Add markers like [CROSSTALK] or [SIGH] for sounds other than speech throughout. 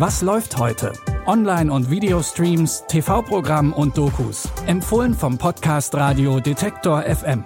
Was läuft heute? Online- und Videostreams, TV-Programm und Dokus. Empfohlen vom Podcast Radio Detektor FM.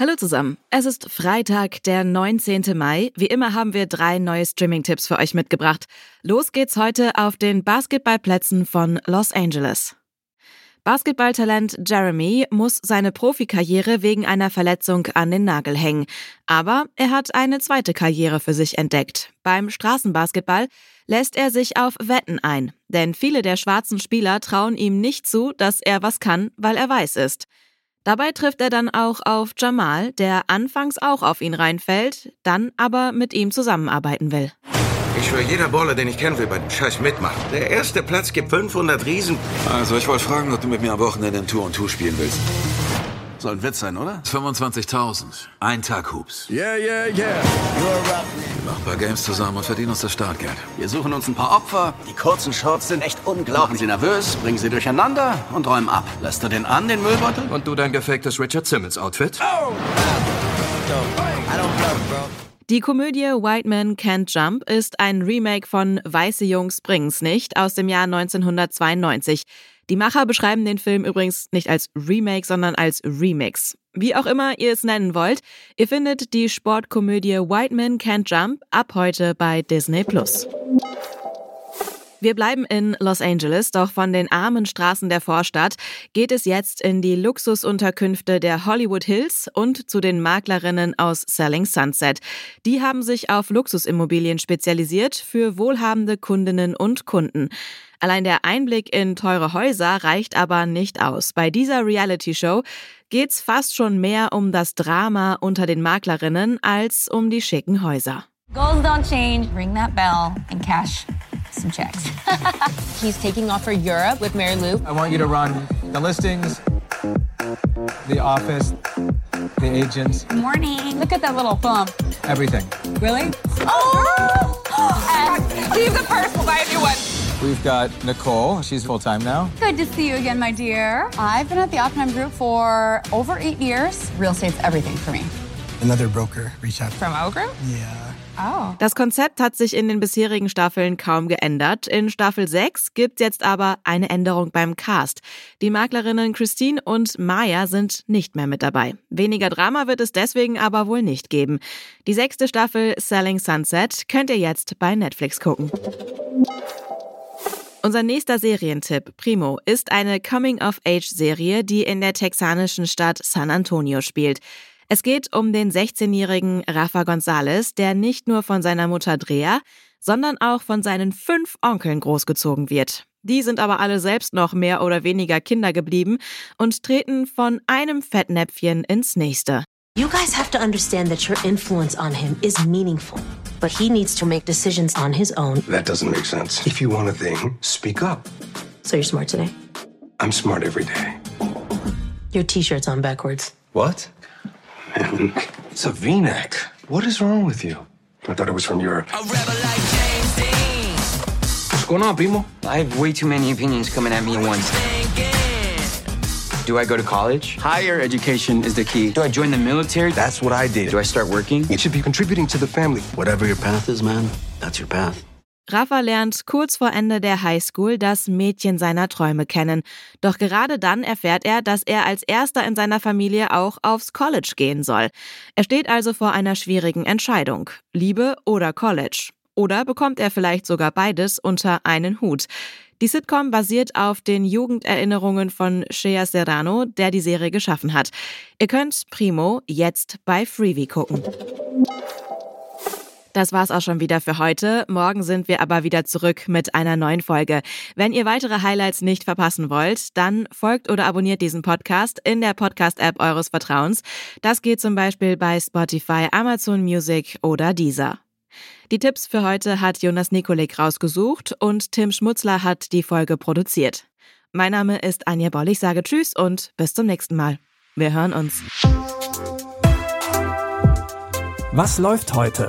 Hallo zusammen. Es ist Freitag, der 19. Mai. Wie immer haben wir drei neue Streaming-Tipps für euch mitgebracht. Los geht's heute auf den Basketballplätzen von Los Angeles. Basketballtalent Jeremy muss seine Profikarriere wegen einer Verletzung an den Nagel hängen. Aber er hat eine zweite Karriere für sich entdeckt. Beim Straßenbasketball lässt er sich auf Wetten ein. Denn viele der schwarzen Spieler trauen ihm nicht zu, dass er was kann, weil er weiß ist. Dabei trifft er dann auch auf Jamal, der anfangs auch auf ihn reinfällt, dann aber mit ihm zusammenarbeiten will. Ich schwöre, jeder Baller, den ich kenne, will bei dem Scheiß mitmachen. Der erste Platz gibt 500 Riesen. Also, ich wollte fragen, ob du mit mir am Wochenende in Tour und Tour spielen willst. Soll ein Witz sein, oder? 25.000. Ein Tag Hoops. Yeah, yeah, yeah. Wir machen ein paar Games zusammen und verdienen uns das Startgeld. Wir suchen uns ein paar Opfer. Die kurzen Shorts sind echt unglaublich. Machen sie nervös, bringen sie durcheinander und räumen ab. Lässt du den an, den Müllbeutel? Und du dein gefaktes Richard Simmons-Outfit? Die Komödie White Man Can't Jump ist ein Remake von Weiße Jungs bringen's nicht aus dem Jahr 1992. Die Macher beschreiben den Film übrigens nicht als Remake, sondern als Remix. Wie auch immer ihr es nennen wollt, ihr findet die Sportkomödie White Man Can't Jump ab heute bei Disney Plus. Wir bleiben in Los Angeles, doch von den armen Straßen der Vorstadt geht es jetzt in die Luxusunterkünfte der Hollywood Hills und zu den Maklerinnen aus Selling Sunset. Die haben sich auf Luxusimmobilien spezialisiert für wohlhabende Kundinnen und Kunden. Allein der Einblick in teure Häuser reicht aber nicht aus. Bei dieser Reality-Show geht's fast schon mehr um das Drama unter den Maklerinnen als um die schicken Häuser. Goals don't change. Ring that bell and cash some checks. [LAUGHS] He's taking off for Europe with Mary Lou. I want you to run the listings, the office, the agents, Morning. Look at that little bump. everything. Really? Oh! Leave the purse. We'll buy a new one. We've got Nicole. She's full time now. Good to see you again, my dear. I've been at the Oppenheim Group for over eight years. Real estate's everything for me. Another broker reached out. From O Group? Yeah. Oh. Das Konzept hat sich in den bisherigen Staffeln kaum geändert. In Staffel 6 gibt's jetzt aber eine Änderung beim Cast. Die Maklerinnen Christine und Maya sind nicht mehr mit dabei. Weniger Drama wird es deswegen aber wohl nicht geben. Die sechste Staffel Selling Sunset könnt ihr jetzt bei Netflix gucken. Unser nächster Serientipp, Primo, ist eine Coming-of-Age-Serie, die in der texanischen Stadt San Antonio spielt. Es geht um den 16-jährigen Rafa Gonzalez, der nicht nur von seiner Mutter Drea, sondern auch von seinen fünf Onkeln großgezogen wird. Die sind aber alle selbst noch mehr oder weniger Kinder geblieben und treten von einem Fettnäpfchen ins nächste. You guys have to understand that your influence on him is meaningful, but he needs to make decisions on his own. That doesn't make sense. If you want a thing, speak up. So you're smart today? I'm smart every day. Your t shirt's on backwards. What? Man, it's a v-neck. What is wrong with you? I thought it was from Europe. Like What's going on, Primo? I have way too many opinions coming at me at once. Do I go to college? Higher education is the key. Do I join the military? That's what I did. Do I start working? You should be contributing to the family. Whatever your path is, man, that's your path. Rafa lernt kurz vor Ende der Highschool das Mädchen seiner Träume kennen. Doch gerade dann erfährt er, dass er als erster in seiner Familie auch aufs College gehen soll. Er steht also vor einer schwierigen Entscheidung. Liebe oder College. Oder bekommt er vielleicht sogar beides unter einen Hut? Die Sitcom basiert auf den Jugenderinnerungen von Shea Serrano, der die Serie geschaffen hat. Ihr könnt Primo jetzt bei Freebie gucken. Das war's auch schon wieder für heute. Morgen sind wir aber wieder zurück mit einer neuen Folge. Wenn ihr weitere Highlights nicht verpassen wollt, dann folgt oder abonniert diesen Podcast in der Podcast-App eures Vertrauens. Das geht zum Beispiel bei Spotify, Amazon Music oder Deezer. Die Tipps für heute hat Jonas Nikolik rausgesucht und Tim Schmutzler hat die Folge produziert. Mein Name ist Anja Boll. Ich sage Tschüss und bis zum nächsten Mal. Wir hören uns. Was läuft heute?